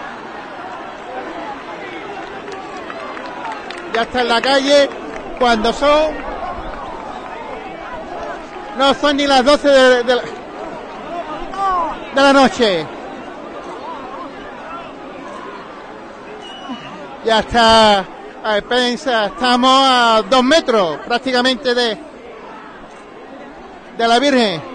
Ya está en la calle. Cuando son. No son ni las 12 de, de la, noche. Ya está a expensa. Estamos a dos metros prácticamente de, de la Virgen.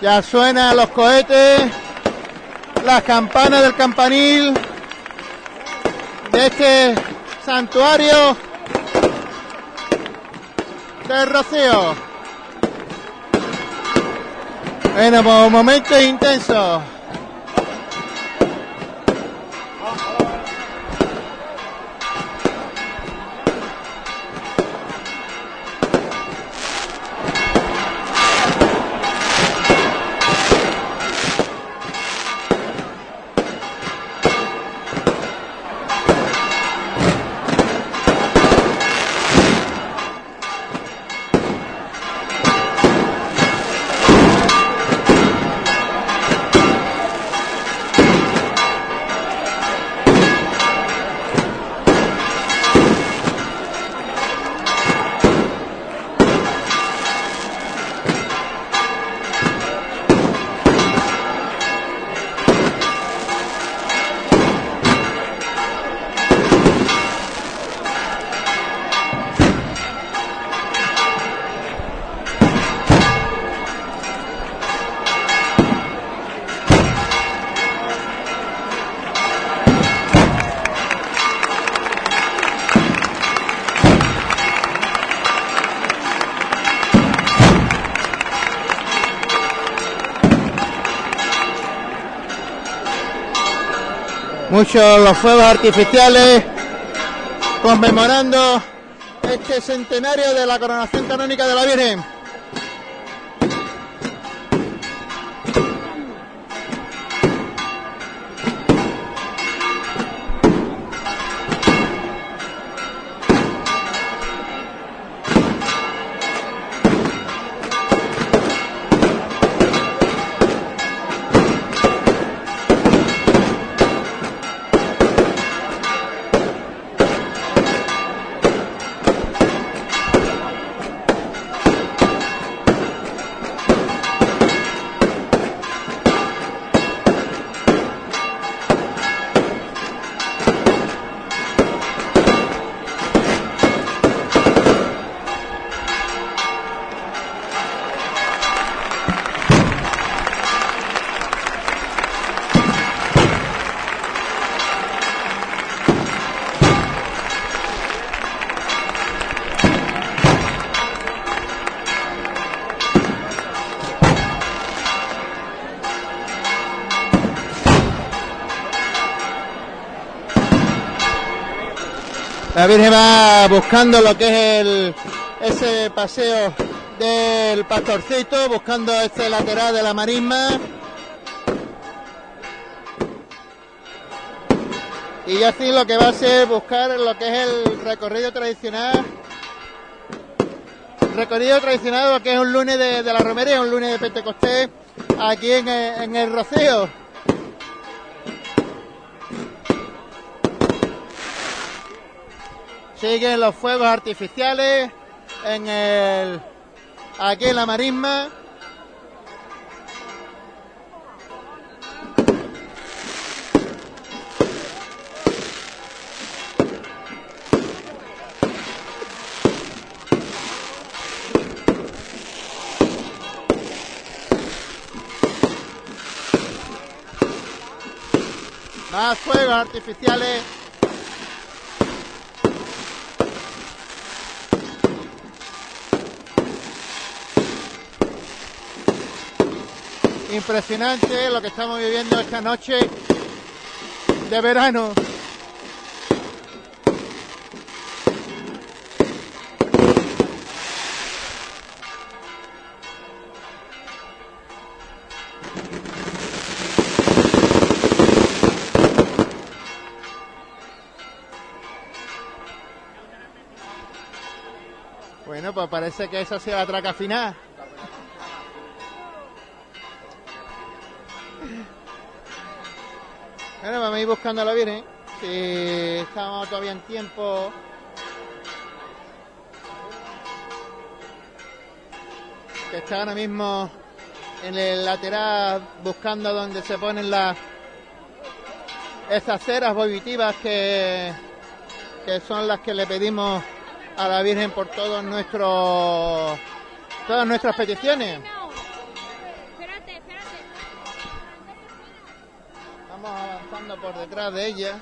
Ya suenan los cohetes, las campanas del campanil de este santuario del Rocío. Bueno, pues momentos intensos. Muchos los fuegos artificiales conmemorando este centenario de la coronación canónica de la Virgen. La Virgen va buscando lo que es el ese paseo del pastorcito, buscando este lateral de la marisma. Y así lo que va a ser buscar lo que es el recorrido tradicional. Recorrido tradicional, que es un lunes de, la romería, un lunes de Pentecostés, aquí en el Rocío. Siguen los fuegos artificiales en el aquí en la marisma. Más fuegos artificiales. Impresionante lo que estamos viviendo esta noche de verano. Bueno, pues parece que esa sido la traca final. A ir buscando a la Virgen. Si estamos todavía en tiempo. Que está ahora mismo en el lateral buscando donde se ponen las esas ceras vomitivas que, que son las que le pedimos a la Virgen por todos nuestros todas nuestras peticiones. Por detrás de ella.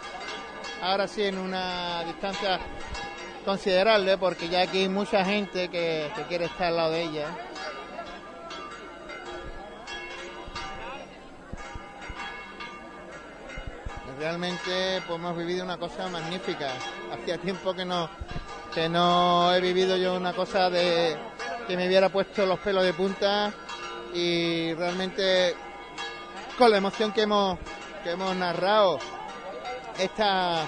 Ahora sí en una distancia considerable porque ya aquí hay mucha gente que, que quiere estar al lado de ella. Realmente pues, hemos vivido una cosa magnífica. Hacía tiempo que no que no he vivido yo una cosa de que me hubiera puesto los pelos de punta y realmente con la emoción que hemos que hemos narrado esta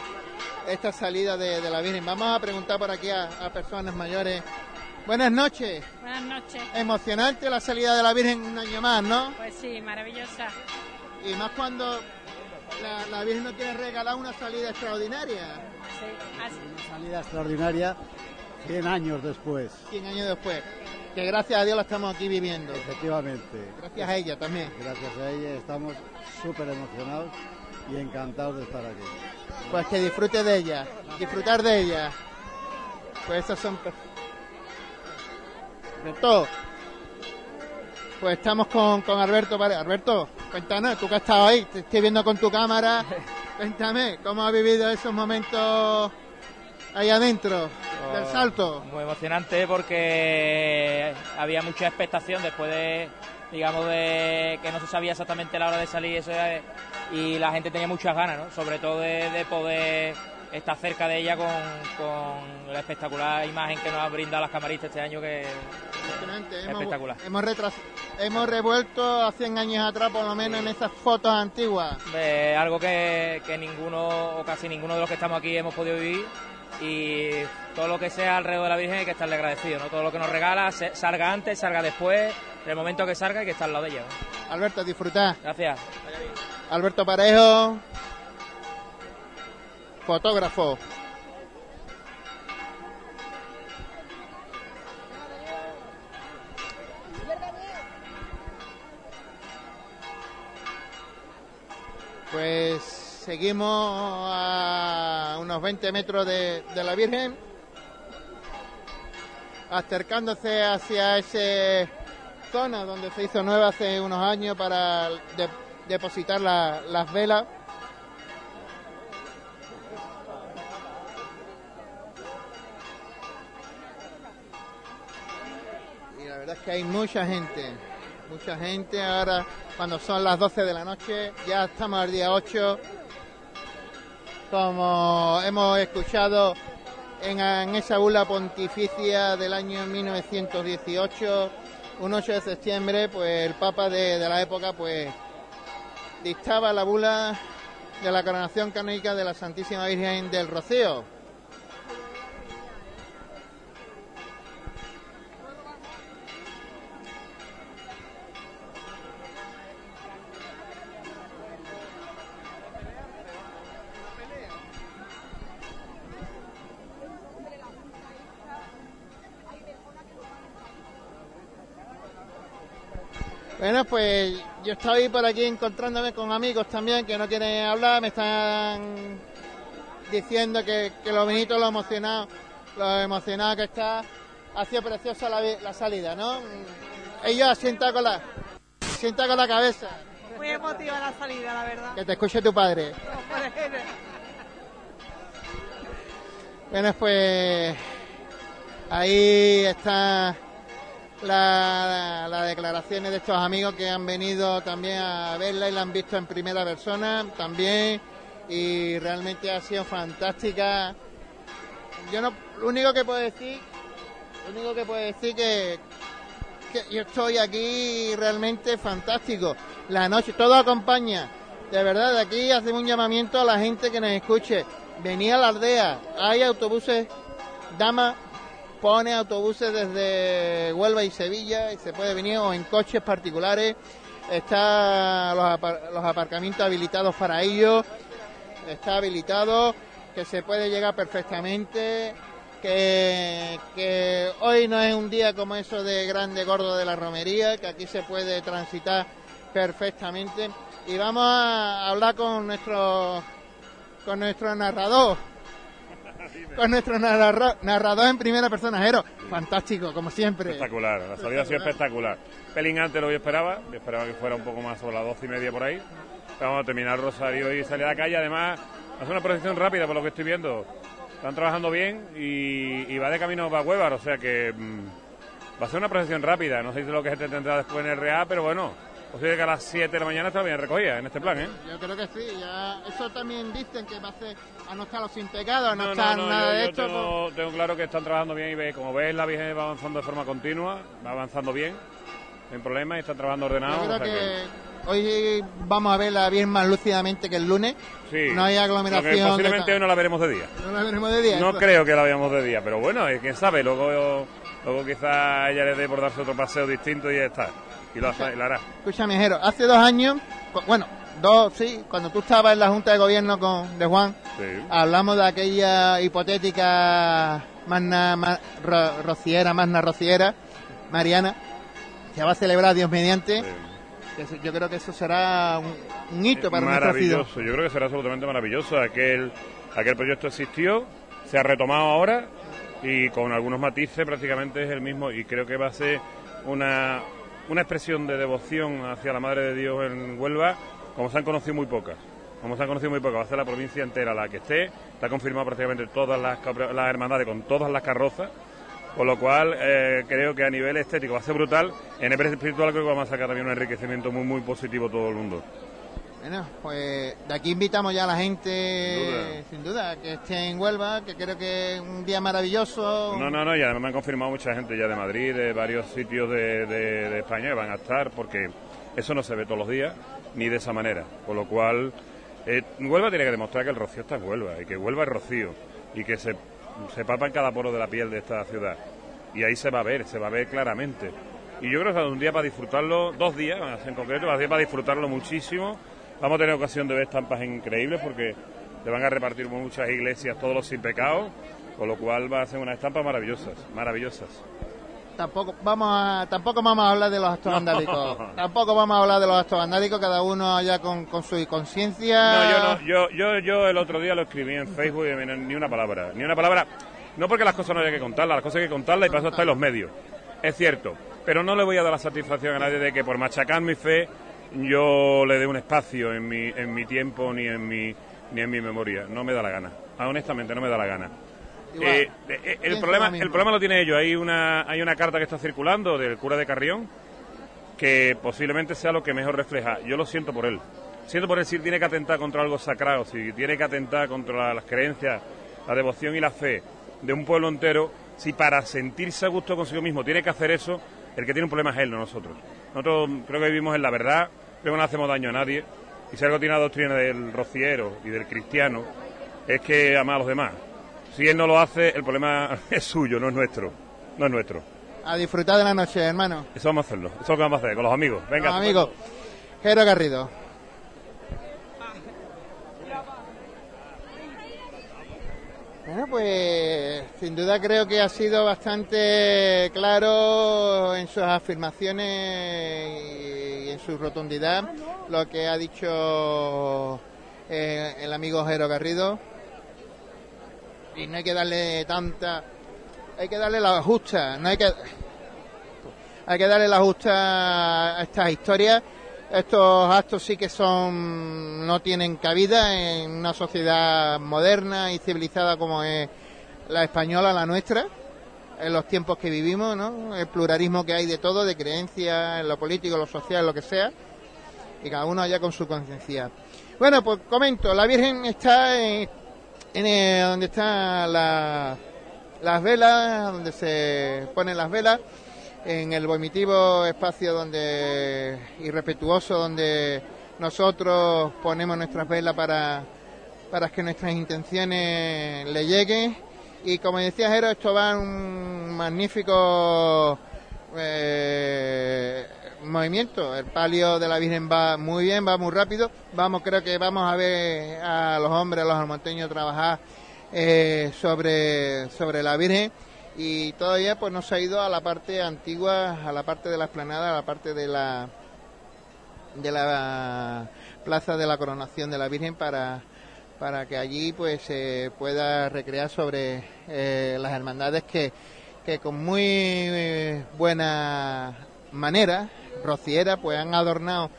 esta salida de, de la Virgen. Vamos a preguntar por aquí a, a personas mayores. Buenas noches. Buenas noches. Emocionante la salida de la Virgen un año más, ¿no? Pues sí, maravillosa. Y más cuando la, la Virgen nos quiere regalar una salida extraordinaria. Sí, así. Una salida extraordinaria 100 años después. 100 años después. Que gracias a Dios la estamos aquí viviendo. Efectivamente. Gracias a ella también. Gracias a ella estamos súper emocionados y encantados de estar aquí. Pues que disfrute de ella, disfrutar de ella. Pues esos son... Alberto, pues estamos con, con Alberto. Vale, Alberto, cuéntanos, tú que has estado ahí, te estoy viendo con tu cámara. <laughs> Cuéntame, ¿cómo has vivido esos momentos ahí adentro del salto? Muy emocionante porque había mucha expectación después de, digamos, de que no se sabía exactamente la hora de salir eso era- y la gente tenía muchas ganas, ¿no? Sobre todo de, de poder estar cerca de ella con, con la espectacular imagen que nos ha brindado las camaristas este año que es espectacular. hemos, retras- hemos revuelto a 100 años atrás, por lo menos en esas fotos antiguas. Eh, algo que, que ninguno o casi ninguno de los que estamos aquí hemos podido vivir y todo lo que sea alrededor de la Virgen hay que estarle agradecido, ¿no? Todo lo que nos regala, salga antes, salga después, en el momento que salga hay que estar al lado de ella. ¿no? Alberto, disfrutar. Gracias. Alberto Parejo, fotógrafo. Pues seguimos a unos 20 metros de, la Virgen, acercándose hacia esa zona donde se hizo nueva hace unos años para de- depositar la- las velas. Y la verdad es que hay mucha gente, mucha gente. Ahora, cuando son las 12 de la noche, ya estamos al día 8. Como hemos escuchado en, esa bula pontificia del año 1918, un 8 de septiembre, pues el Papa de, de la época, pues dictaba la bula de la coronación canónica de la Santísima Virgen del Rocío. Bueno, pues yo estoy por aquí encontrándome con amigos también que no quieren hablar, me están diciendo que, que lo bonito, lo emocionado, lo emocionado que está. Ha sido preciosa la, la salida, ¿no? Ellos asientan con la, asientan con la cabeza. Muy emotiva la salida, la verdad. Que te escuche tu padre. <laughs> Bueno, pues ahí está la, las declaraciones de estos amigos que han venido también a verla y la han visto en primera persona también y realmente ha sido fantástica. Yo no, lo único que puedo decir, lo único que puedo decir que, yo estoy aquí realmente fantástico. La noche, todo acompaña. De verdad, de aquí hacemos un llamamiento a la gente que nos escuche. Venía a la aldea, hay autobuses, Dama pone autobuses desde Huelva y Sevilla y se puede venir o en coches particulares. Está los, apar- los aparcamientos habilitados para ello. Está habilitado, que se puede llegar perfectamente. Que, que hoy no es un día como eso de grande gordo de la romería, que aquí se puede transitar perfectamente. Y vamos a hablar con nuestro con nuestro narrador. Con nuestro narrador, narrador en primera persona, Jero. Fantástico, como siempre. Espectacular, la salida ha sido espectacular. Pelín antes lo que yo esperaba, yo esperaba que fuera un poco más sobre las doce y media por ahí. Vamos a terminar Rosario y salir a la calle. Además, hace una procesión rápida por lo que estoy viendo. Están trabajando bien y, y va de camino para Huevar, o sea que mm, va a ser una procesión rápida. No sé si lo que se tendrá después en el Real, pero bueno, posible que a las 7 de la mañana esté bien recogida en este plan, ¿eh? Yo creo que sí, ya eso también dicen que va a ser a no estar los sin pecado, a no, No, estar no, no, nada yo, de yo esto. pues. tengo, claro que están trabajando bien y ve, como ves, la Virgen va avanzando de forma continua, va avanzando bien, sin problema y están trabajando ordenado. Yo o creo sea que hoy vamos a verla bien más lúcidamente que el lunes. Sí. No hay que aglomeración. posiblemente hoy no la veremos de día. No la veremos de día. No Eso- creo que la veamos de día, pero bueno, quién sabe, luego, luego quizá ella le dé por darse otro paseo distinto y ya está. Y lo, hace- lo hará. Escúchame, Jero, hace dos años, bueno, dos, sí, cuando tú estabas en la Junta de Gobierno con de Juan, Sí. hablamos de aquella hipotética magna ma- ro- rociera, magna rociera, Mariana, que va a celebrar Dios mediante. Yo creo que eso será un, un hito para nuestra ciudad. maravilloso, yo creo que será absolutamente maravilloso. Aquel, aquel proyecto existió, se ha retomado ahora y con algunos matices prácticamente es el mismo y creo que va a ser una, una expresión de devoción hacia la Madre de Dios en Huelva como se han conocido muy pocas. Como se han conocido muy pocas, va a ser la provincia entera la que esté, está confirmado prácticamente todas las, las hermandades con todas las carrozas, con lo cual eh, creo que a nivel estético va a ser brutal, en nivel espiritual creo que vamos a sacar también un enriquecimiento muy muy positivo todo el mundo. Bueno, pues de aquí invitamos ya a la gente, sin duda, que esté en Huelva, que creo que es un día maravilloso. No, no, no, y además me han confirmado mucha gente ya de Madrid, de varios sitios de, de- de España que van a estar, porque eso no se ve todos los días, ni de esa manera. Con lo cual, eh, Huelva tiene que demostrar que el rocío está en Huelva, y que Huelva es rocío, y que se, se papa en cada poro de la piel de esta ciudad. Y ahí se va a ver, se va a ver claramente. Y yo creo que es un día para disfrutarlo, dos días en concreto, va a ser para disfrutarlo muchísimo. Vamos a tener ocasión de ver estampas increíbles porque se van a repartir muchas iglesias todos los sin pecado, con lo cual va a ser unas estampas maravillosas, maravillosas. Tampoco vamos a, tampoco vamos a hablar de los actos vandálicos. Tampoco vamos a hablar de los actos vandálicos, cada uno allá con, con su conciencia. No, yo no, yo, yo, yo el otro día lo escribí en Facebook y ni una palabra, ni una palabra. No porque las cosas no haya que contarlas, las cosas hay que contarlas y para eso está en los medios. Es cierto, pero no le voy a dar la satisfacción a nadie de que por machacar mi fe yo le dé un espacio en mi, en mi tiempo ni en mi, ni en mi memoria. No me da la gana. Ah, honestamente, no me da la gana. Igual, Eh, eh, el, problema, el problema lo tiene ellos. Hay una, hay una carta que está circulando del cura de Carrión que posiblemente sea lo que mejor refleja. Yo lo siento por él. Siento por él si tiene que atentar contra algo sagrado, si tiene que atentar contra las creencias, la devoción y la fe de un pueblo entero, si para sentirse a gusto consigo mismo tiene que hacer eso, el que tiene un problema es él, no nosotros. Nosotros creo que vivimos en la verdad, creo que no hacemos daño a nadie, y si algo tiene la doctrina del rociero y del cristiano, es que ama a los demás. Si él no lo hace, el problema <laughs> es suyo, no es nuestro. No es nuestro. A disfrutar de la noche, hermano. Eso vamos a hacerlo. Eso es lo que vamos a hacer, con los amigos. Venga. Los amigos. Jero Garrido. Bueno, pues sin duda creo que ha sido bastante claro en sus afirmaciones y en su rotundidad lo que ha dicho eh, el amigo Jero Garrido. Y no hay que darle tanta, hay que darle la justa, no hay que, hay que darle la justa a estas historias. Estos actos sí que son, no tienen cabida en una sociedad moderna y civilizada como es la española, la nuestra, en los tiempos que vivimos, ¿no? El pluralismo que hay de todo, de creencias, en lo político, en lo social, lo que sea, y cada uno allá con su conciencia. Bueno, pues comento, la Virgen está en, en el- donde están la- las velas, donde se ponen las velas, en el vomitivo espacio donde irrespetuoso donde nosotros ponemos nuestras velas para, para que nuestras intenciones le lleguen. Y como decía Jero, esto va un magnífico eh, movimiento. El palio de la Virgen va muy bien, va muy rápido. Vamos, creo que vamos a ver a los hombres, a los almonteños trabajar eh, sobre, sobre la Virgen y todavía pues no se ha ido a la parte antigua, a la parte de la esplanada, a la parte de la de la plaza de la coronación de la Virgen para para que allí pues se pueda recrear sobre eh, las hermandades que, que con muy eh, buena manera rociera pues han adornado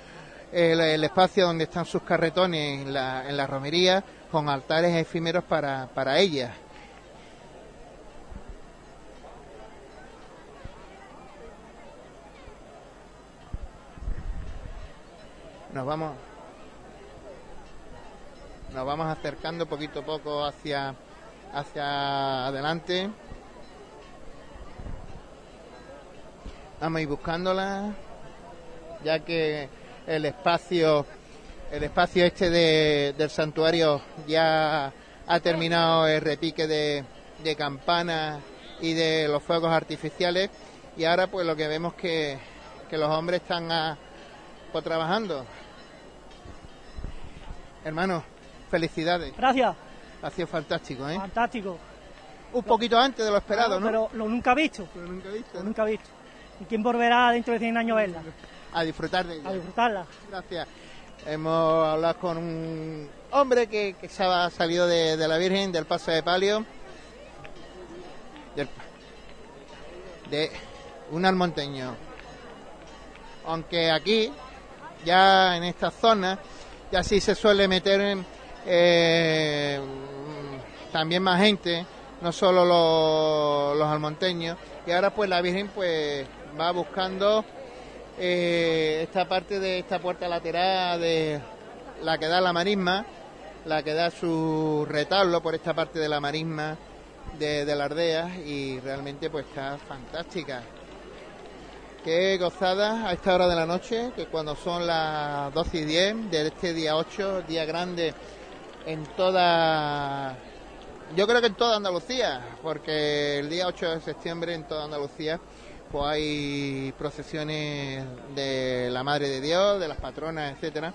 el, espacio donde están sus carretones en la, en la romería con altares efímeros para, para ellas. Nos vamos nos vamos acercando poquito a poco hacia hacia adelante. Vamos a ir buscándola, ya que el espacio el espacio este de- del santuario ya ha terminado el repique de, de campanas y de los fuegos artificiales y ahora pues lo que vemos que, que los hombres están a- pues, trabajando. Hermano, felicidades. Gracias. Ha sido fantástico, ¿eh? Fantástico. Un poquito antes de lo esperado, Claro, ¿no? Pero lo nunca visto. Lo nunca visto. Lo nunca visto. ¿Y quién volverá dentro de 100 años a verla? A disfrutar de ella. A disfrutarla. Gracias. Hemos hablado con un hombre que, que se ha salido de, de la Virgen, del Paso de Palio, del- de un almonteño. Aunque aquí, ya en esta zona, ya sí se suele meter eh, también más gente, no solo los, los almonteños. Y ahora pues la Virgen pues va buscando eh, esta parte de esta puerta lateral de la que da la marisma, la que da su retablo por esta parte de la marisma de, de la Ardea y realmente pues está fantástica. Qué gozada a esta hora de la noche, que cuando son las 12 y 10 de este día 8, día grande en toda, yo creo que en toda Andalucía, porque el día 8 de septiembre en toda Andalucía pues hay procesiones de la Madre de Dios, de las patronas, etcétera,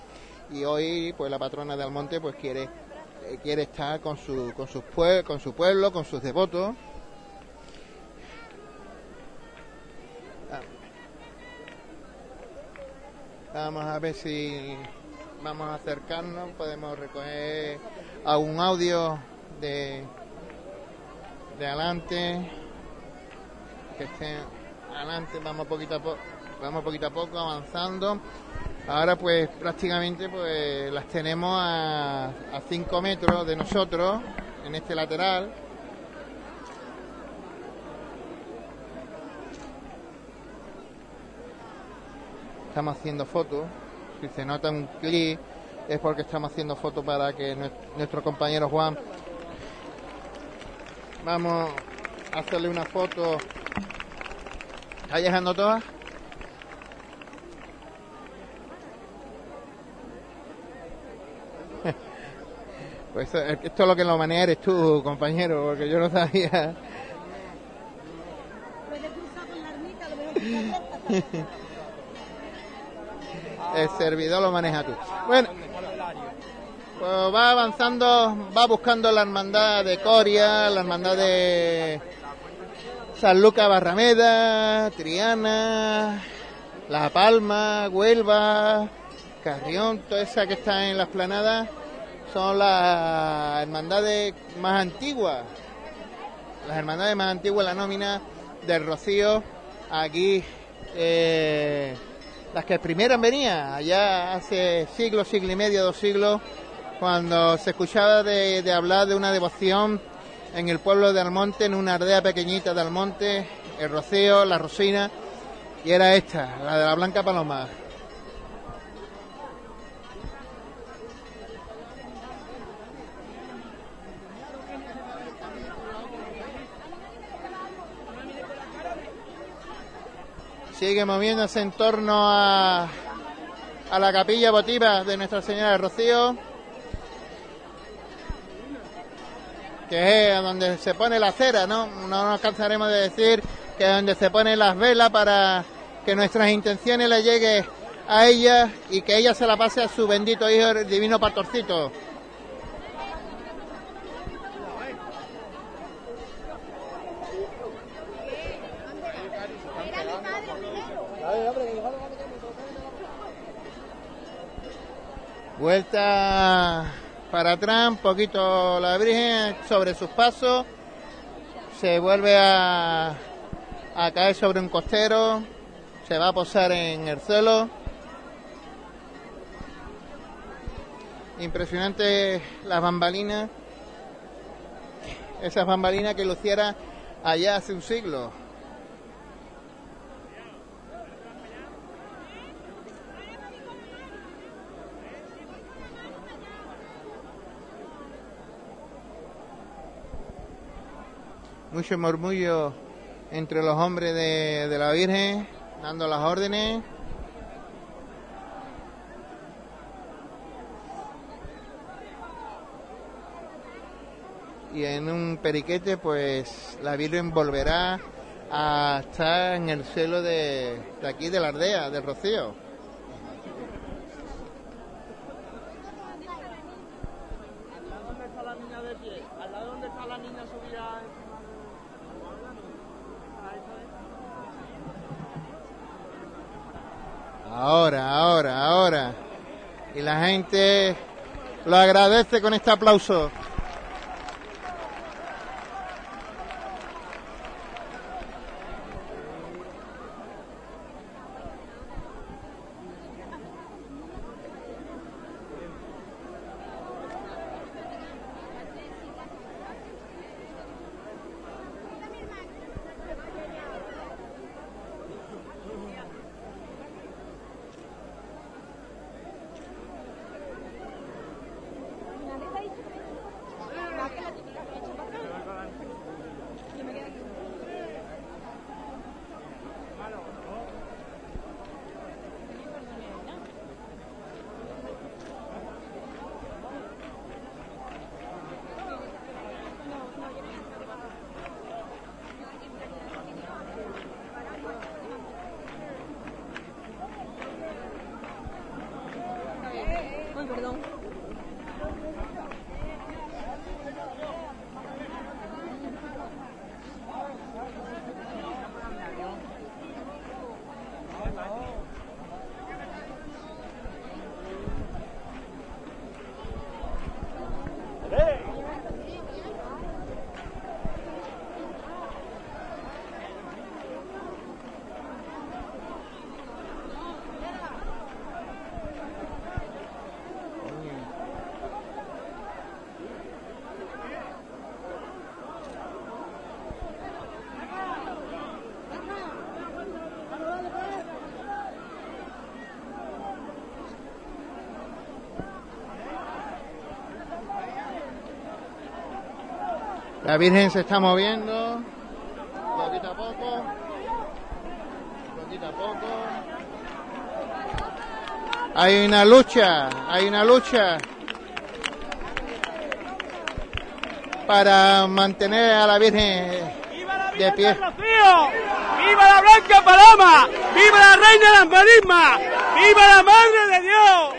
y hoy pues la patrona de Almonte pues quiere eh, quiere estar con su con sus pue- con su pueblo, con sus devotos. Vamos a ver si vamos a acercarnos, podemos recoger algún audio de de adelante que esté adelante, vamos poquito a poco, vamos poquito a poco avanzando. Ahora pues prácticamente pues las tenemos a 5 metros de nosotros en este lateral. Estamos haciendo fotos. Si se nota un clic es porque estamos haciendo fotos para que nues- nuestro compañero Juan Vamos a hacerle una foto. ¿Está llegando todas? <laughs> Pues esto, es lo que lo maneja eres tú, compañero, porque yo no sabía. El servidor lo maneja tú. Bueno, pues va avanzando, va buscando la hermandad de Coria, la hermandad de San Lucas Barrameda, Triana, La Palma, Huelva, Carrión, toda esa que está en las planadas son las hermandades más antiguas. Las hermandades más antiguas, la nómina del Rocío, aquí eh, las que primeras venían, allá hace siglos, siglo y medio, dos siglos, cuando se escuchaba de, de hablar de una devoción en el pueblo de Almonte, en una aldea pequeñita de Almonte, el Rocío, la Rosina, y era esta, la de la Blanca Paloma. Sigue moviéndose en torno a, a la capilla votiva de Nuestra Señora de Rocío, que es donde se pone la cera, ¿no? No nos cansaremos de decir que es donde se ponen las velas para que nuestras intenciones le lleguen a ella y que ella se la pase a su bendito Hijo el Divino Pastorcito. Vuelta para atrás, un poquito la Virgen sobre sus pasos. Se vuelve a, a caer sobre un costero. Se va a posar en el suelo. Impresionante las bambalinas. Esas bambalinas que luciera allá hace un siglo. Mucho murmullo entre los hombres de, la Virgen, dando las órdenes. Y en un periquete, pues la Virgen volverá a estar en el de, de aquí, de la aldea, del Rocío. ¿Dónde está la niña de pie? ¿Al lado donde está la niña subida? Ahora, ahora, ahora. Y la gente lo agradece con este aplauso. Perdón. La Virgen se está moviendo, poquito a poco, poquito a poco. Hay una lucha, hay una lucha para mantener a la Virgen de pie. ¡Viva la Blanca Paloma! ¡Viva la Reina de las Marismas! ¡Viva la Madre de Dios!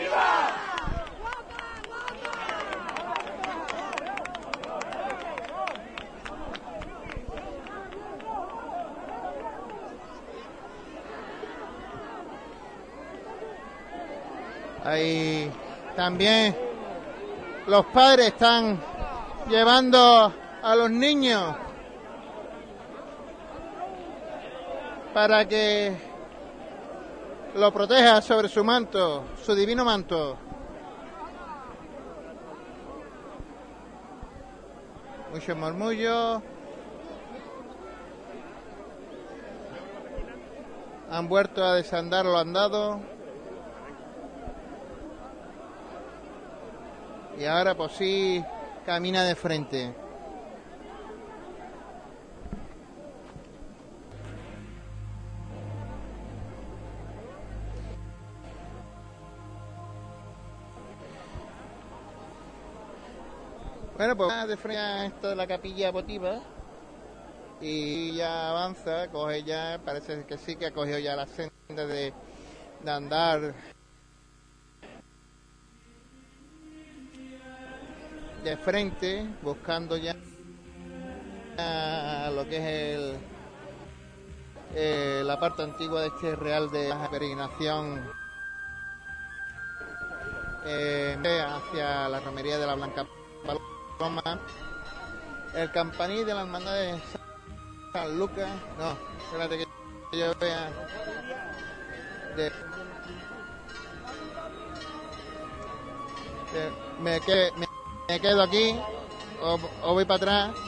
Ahí también los padres están llevando a los niños para que lo proteja sobre su manto, su divino manto. Mucho murmullo. Han vuelto a desandar lo andado. Y ahora pues sí camina de frente. Bueno, pues de frente a esto de la capilla votiva y ya avanza, coge ya, parece que sí que ha cogido ya la senda de, de andar de frente, buscando ya a lo que es el eh, la parte antigua de este real de la peregrinación eh, hacia la romería de la Blanca Paloma, el campanil de la hermandad de San Lucas, no, espérate que yo vea. De, de- me, que- me quedo aquí o, o voy para atrás